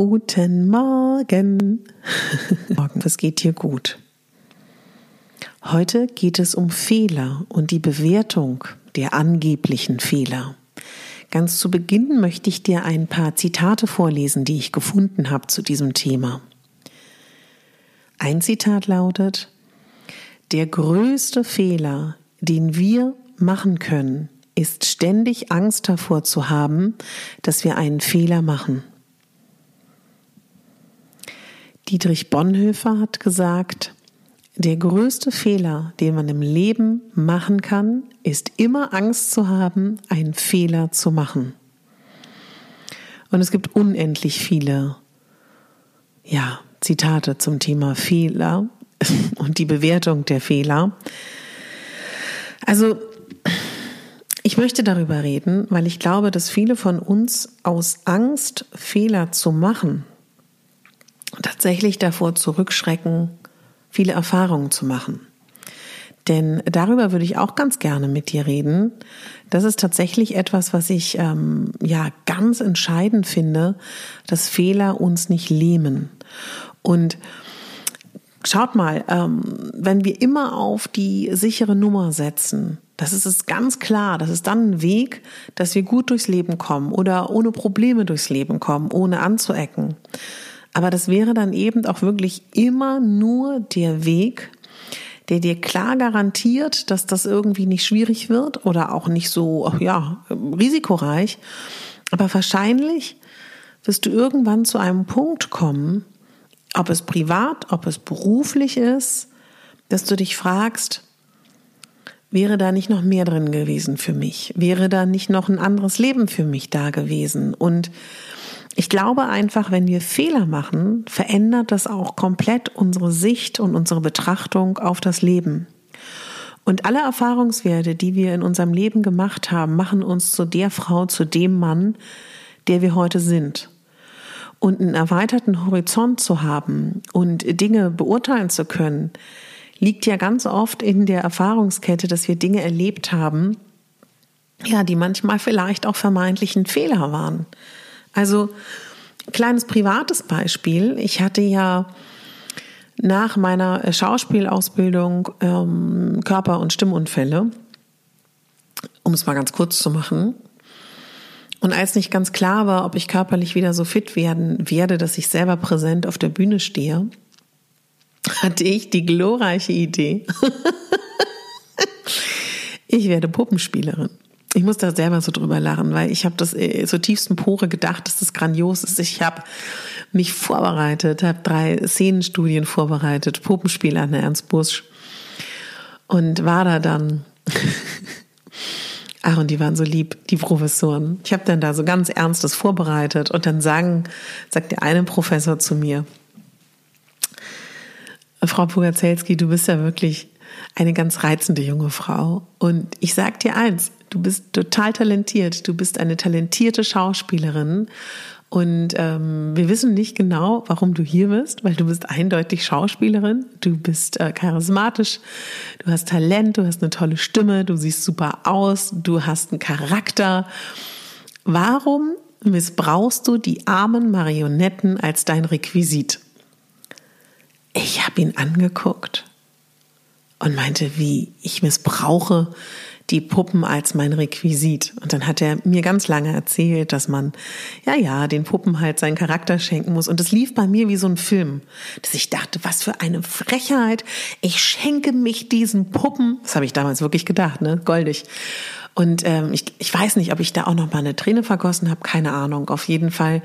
Guten Morgen. Morgen, es geht dir gut. Heute geht es um Fehler und die Bewertung der angeblichen Fehler. Ganz zu Beginn möchte ich dir ein paar Zitate vorlesen, die ich gefunden habe zu diesem Thema. Ein Zitat lautet, der größte Fehler, den wir machen können, ist ständig Angst davor zu haben, dass wir einen Fehler machen. Dietrich Bonhoeffer hat gesagt, der größte Fehler, den man im Leben machen kann, ist immer Angst zu haben, einen Fehler zu machen. Und es gibt unendlich viele, ja, Zitate zum Thema Fehler und die Bewertung der Fehler. Also, ich möchte darüber reden, weil ich glaube, dass viele von uns aus Angst, Fehler zu machen, tatsächlich davor zurückschrecken, viele Erfahrungen zu machen. Denn darüber würde ich auch ganz gerne mit dir reden. Das ist tatsächlich etwas, was ich ähm, ja ganz entscheidend finde, dass Fehler uns nicht lähmen. Und schaut mal, ähm, wenn wir immer auf die sichere Nummer setzen, das ist es ganz klar, das ist dann ein Weg, dass wir gut durchs Leben kommen oder ohne Probleme durchs Leben kommen, ohne anzuecken. Aber das wäre dann eben auch wirklich immer nur der Weg, der dir klar garantiert, dass das irgendwie nicht schwierig wird oder auch nicht so, ja, risikoreich. Aber wahrscheinlich wirst du irgendwann zu einem Punkt kommen, ob es privat, ob es beruflich ist, dass du dich fragst, wäre da nicht noch mehr drin gewesen für mich? Wäre da nicht noch ein anderes Leben für mich da gewesen? Und ich glaube einfach, wenn wir Fehler machen, verändert das auch komplett unsere Sicht und unsere Betrachtung auf das Leben. Und alle Erfahrungswerte, die wir in unserem Leben gemacht haben, machen uns zu der Frau, zu dem Mann, der wir heute sind. Und einen erweiterten Horizont zu haben und Dinge beurteilen zu können, liegt ja ganz oft in der Erfahrungskette, dass wir Dinge erlebt haben, ja, die manchmal vielleicht auch vermeintlich ein Fehler waren. Also kleines privates Beispiel. Ich hatte ja nach meiner Schauspielausbildung ähm, Körper- und Stimmunfälle, um es mal ganz kurz zu machen. Und als nicht ganz klar war, ob ich körperlich wieder so fit werden werde, dass ich selber präsent auf der Bühne stehe, hatte ich die glorreiche Idee. ich werde Puppenspielerin. Ich muss da selber so drüber lachen, weil ich habe das äh, so tiefsten Pore gedacht, dass das grandios ist. Ich habe mich vorbereitet, habe drei Szenenstudien vorbereitet, Puppenspiel an der Ernst Busch und war da dann. Ach, und die waren so lieb, die Professoren. Ich habe dann da so ganz Ernstes vorbereitet und dann sagen, sagt der eine Professor zu mir, Frau Pugazelski, du bist ja wirklich eine ganz reizende junge Frau. Und ich sag dir eins, Du bist total talentiert. Du bist eine talentierte Schauspielerin. Und ähm, wir wissen nicht genau, warum du hier bist, weil du bist eindeutig Schauspielerin, du bist äh, charismatisch, du hast Talent, du hast eine tolle Stimme, du siehst super aus, du hast einen Charakter. Warum missbrauchst du die armen Marionetten als dein Requisit? Ich habe ihn angeguckt und meinte, wie ich missbrauche die Puppen als mein Requisit. Und dann hat er mir ganz lange erzählt, dass man, ja, ja, den Puppen halt seinen Charakter schenken muss. Und es lief bei mir wie so ein Film, dass ich dachte, was für eine Frechheit. Ich schenke mich diesen Puppen. Das habe ich damals wirklich gedacht, ne? Goldig. Und ähm, ich, ich weiß nicht, ob ich da auch noch mal eine Träne vergossen habe, keine Ahnung. Auf jeden Fall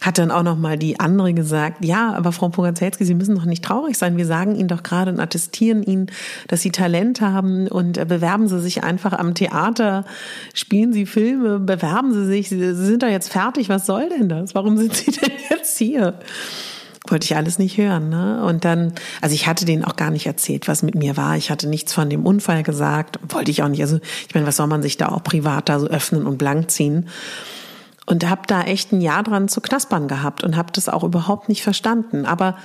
hat dann auch noch mal die andere gesagt, ja, aber Frau Pogacelski, Sie müssen doch nicht traurig sein. Wir sagen Ihnen doch gerade und attestieren Ihnen, dass Sie Talent haben und äh, bewerben Sie sich einfach am Theater, spielen Sie Filme, bewerben Sie sich. Sie sind doch jetzt fertig. Was soll denn das? Warum sind Sie denn jetzt hier? Wollte ich alles nicht hören. Ne? Und dann, also ich hatte denen auch gar nicht erzählt, was mit mir war. Ich hatte nichts von dem Unfall gesagt, wollte ich auch nicht. Also ich meine, was soll man sich da auch privat da so öffnen und blank ziehen? Und habe da echt ein Jahr dran zu knaspern gehabt und habe das auch überhaupt nicht verstanden. Aber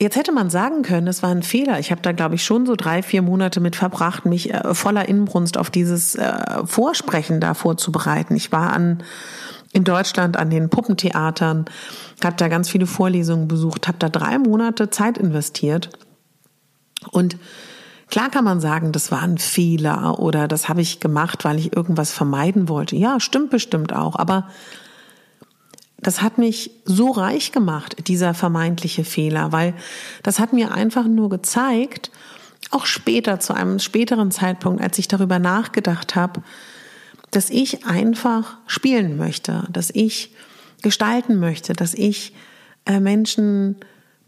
Jetzt hätte man sagen können, es war ein Fehler. Ich habe da, glaube ich, schon so drei, vier Monate mit verbracht, mich äh, voller Inbrunst auf dieses äh, Vorsprechen da vorzubereiten. Ich war an in Deutschland an den Puppentheatern, habe da ganz viele Vorlesungen besucht, habe da drei Monate Zeit investiert. Und klar kann man sagen, das war ein Fehler oder das habe ich gemacht, weil ich irgendwas vermeiden wollte. Ja, stimmt bestimmt auch. Aber das hat mich so reich gemacht, dieser vermeintliche Fehler, weil das hat mir einfach nur gezeigt, auch später, zu einem späteren Zeitpunkt, als ich darüber nachgedacht habe, dass ich einfach spielen möchte, dass ich gestalten möchte, dass ich äh, Menschen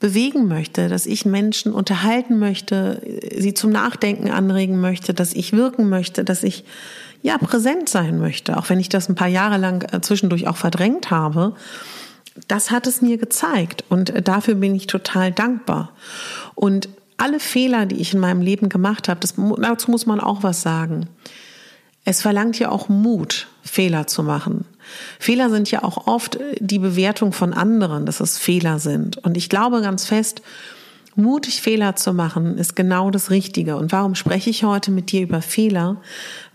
bewegen möchte, dass ich Menschen unterhalten möchte, sie zum Nachdenken anregen möchte, dass ich wirken möchte, dass ich ja präsent sein möchte, auch wenn ich das ein paar Jahre lang äh, zwischendurch auch verdrängt habe. Das hat es mir gezeigt und äh, dafür bin ich total dankbar. Und alle Fehler, die ich in meinem Leben gemacht habe, das, dazu muss man auch was sagen. Es verlangt ja auch Mut, Fehler zu machen. Fehler sind ja auch oft die Bewertung von anderen, dass es Fehler sind. Und ich glaube ganz fest, mutig Fehler zu machen, ist genau das Richtige. Und warum spreche ich heute mit dir über Fehler?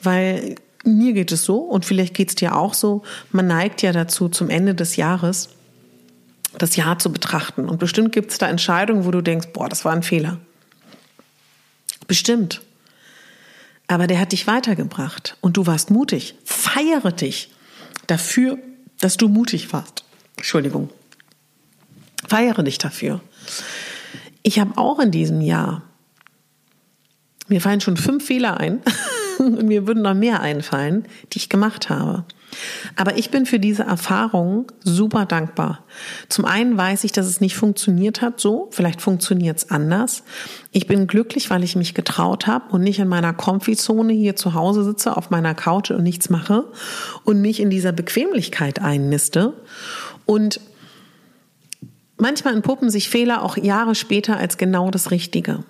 Weil mir geht es so und vielleicht geht es dir auch so. Man neigt ja dazu, zum Ende des Jahres das Jahr zu betrachten. Und bestimmt gibt es da Entscheidungen, wo du denkst, boah, das war ein Fehler. Bestimmt. Aber der hat dich weitergebracht und du warst mutig. Feiere dich dafür, dass du mutig warst. Entschuldigung. Feiere dich dafür. Ich habe auch in diesem Jahr, mir fallen schon fünf Fehler ein mir würden noch mehr einfallen, die ich gemacht habe. Aber ich bin für diese Erfahrung super dankbar. Zum einen weiß ich, dass es nicht funktioniert hat so, vielleicht funktioniert es anders. Ich bin glücklich, weil ich mich getraut habe und nicht in meiner Komfizone hier zu Hause sitze, auf meiner Couch und nichts mache und mich in dieser Bequemlichkeit einniste. Und manchmal entpuppen sich Fehler auch Jahre später als genau das Richtige.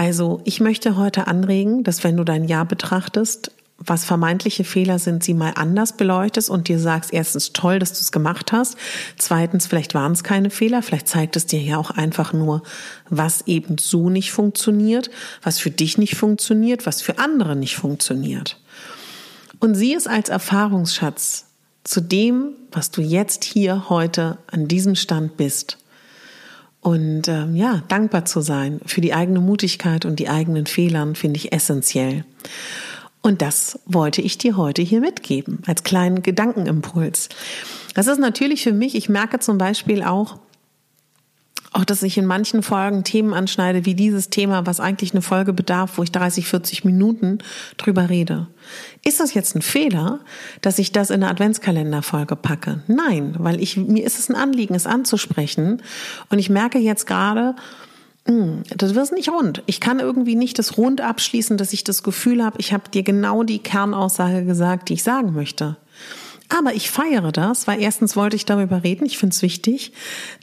Also ich möchte heute anregen, dass wenn du dein Jahr betrachtest, was vermeintliche Fehler sind, sie mal anders beleuchtest und dir sagst, erstens toll, dass du es gemacht hast, zweitens vielleicht waren es keine Fehler, vielleicht zeigt es dir ja auch einfach nur, was eben so nicht funktioniert, was für dich nicht funktioniert, was für andere nicht funktioniert. Und sieh es als Erfahrungsschatz zu dem, was du jetzt hier heute an diesem Stand bist. Und ähm, ja, dankbar zu sein für die eigene Mutigkeit und die eigenen Fehlern finde ich essentiell. Und das wollte ich dir heute hier mitgeben, als kleinen Gedankenimpuls. Das ist natürlich für mich, ich merke zum Beispiel auch, auch dass ich in manchen Folgen Themen anschneide, wie dieses Thema, was eigentlich eine Folge bedarf, wo ich 30, 40 Minuten drüber rede. Ist das jetzt ein Fehler, dass ich das in eine Adventskalenderfolge packe? Nein, weil ich, mir ist es ein Anliegen, es anzusprechen. Und ich merke jetzt gerade, hm, das wird nicht rund. Ich kann irgendwie nicht das rund abschließen, dass ich das Gefühl habe, ich habe dir genau die Kernaussage gesagt, die ich sagen möchte. Aber ich feiere das, weil erstens wollte ich darüber reden, ich finde es wichtig.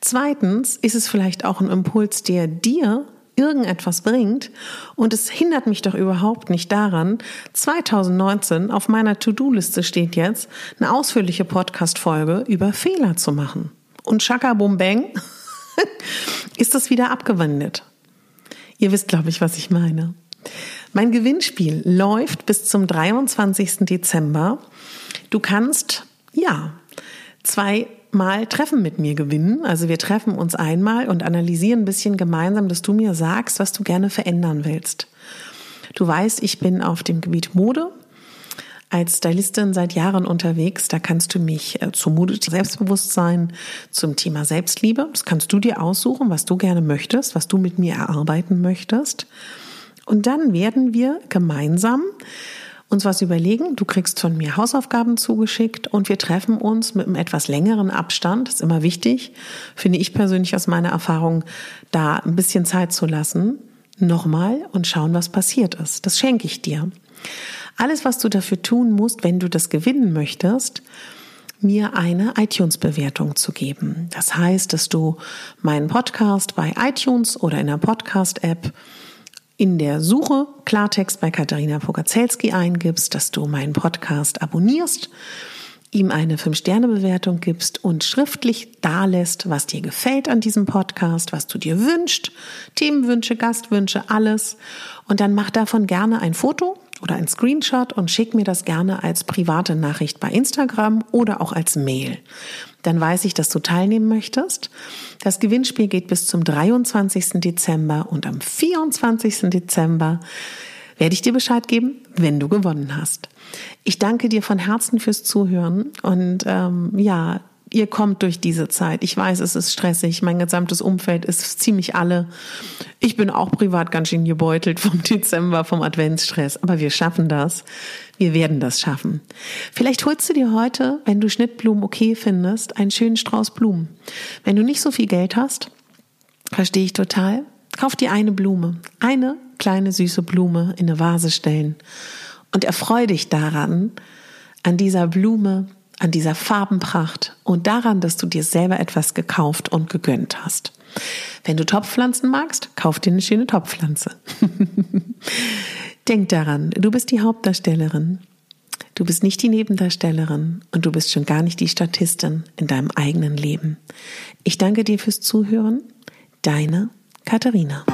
Zweitens ist es vielleicht auch ein Impuls, der dir irgendetwas bringt. Und es hindert mich doch überhaupt nicht daran, 2019 auf meiner To-Do-Liste steht jetzt eine ausführliche Podcast-Folge über Fehler zu machen. Und Shaka Bum Bang ist das wieder abgewendet. Ihr wisst, glaube ich, was ich meine. Mein Gewinnspiel läuft bis zum 23. Dezember. Du kannst, ja, zweimal Treffen mit mir gewinnen. Also wir treffen uns einmal und analysieren ein bisschen gemeinsam, dass du mir sagst, was du gerne verändern willst. Du weißt, ich bin auf dem Gebiet Mode als Stylistin seit Jahren unterwegs. Da kannst du mich äh, zu Mode, Selbstbewusstsein, zum Thema Selbstliebe, das kannst du dir aussuchen, was du gerne möchtest, was du mit mir erarbeiten möchtest. Und dann werden wir gemeinsam uns was überlegen. Du kriegst von mir Hausaufgaben zugeschickt und wir treffen uns mit einem etwas längeren Abstand. Das ist immer wichtig, finde ich persönlich aus meiner Erfahrung, da ein bisschen Zeit zu lassen. Nochmal und schauen, was passiert ist. Das schenke ich dir. Alles, was du dafür tun musst, wenn du das gewinnen möchtest, mir eine iTunes-Bewertung zu geben. Das heißt, dass du meinen Podcast bei iTunes oder in der Podcast-App in der Suche Klartext bei Katharina Pogacelski eingibst, dass du meinen Podcast abonnierst, ihm eine 5-Sterne-Bewertung gibst und schriftlich dalässt, was dir gefällt an diesem Podcast, was du dir wünschst, Themenwünsche, Gastwünsche, alles. Und dann mach davon gerne ein Foto oder ein Screenshot und schick mir das gerne als private Nachricht bei Instagram oder auch als Mail. Dann weiß ich, dass du teilnehmen möchtest. Das Gewinnspiel geht bis zum 23. Dezember und am 24. Dezember werde ich dir Bescheid geben, wenn du gewonnen hast. Ich danke dir von Herzen fürs Zuhören und ähm, ja, ihr kommt durch diese Zeit. Ich weiß, es ist stressig. Mein gesamtes Umfeld ist ziemlich alle. Ich bin auch privat ganz schön gebeutelt vom Dezember, vom Adventsstress. Aber wir schaffen das. Wir werden das schaffen. Vielleicht holst du dir heute, wenn du Schnittblumen okay findest, einen schönen Strauß Blumen. Wenn du nicht so viel Geld hast, verstehe ich total, kauf dir eine Blume. Eine kleine süße Blume in eine Vase stellen. Und erfreue dich daran, an dieser Blume, an dieser Farbenpracht und daran, dass du dir selber etwas gekauft und gegönnt hast. Wenn du Topfpflanzen magst, kauf dir eine schöne Topfpflanze. Denk daran, du bist die Hauptdarstellerin. Du bist nicht die Nebendarstellerin und du bist schon gar nicht die Statistin in deinem eigenen Leben. Ich danke dir fürs Zuhören. Deine Katharina.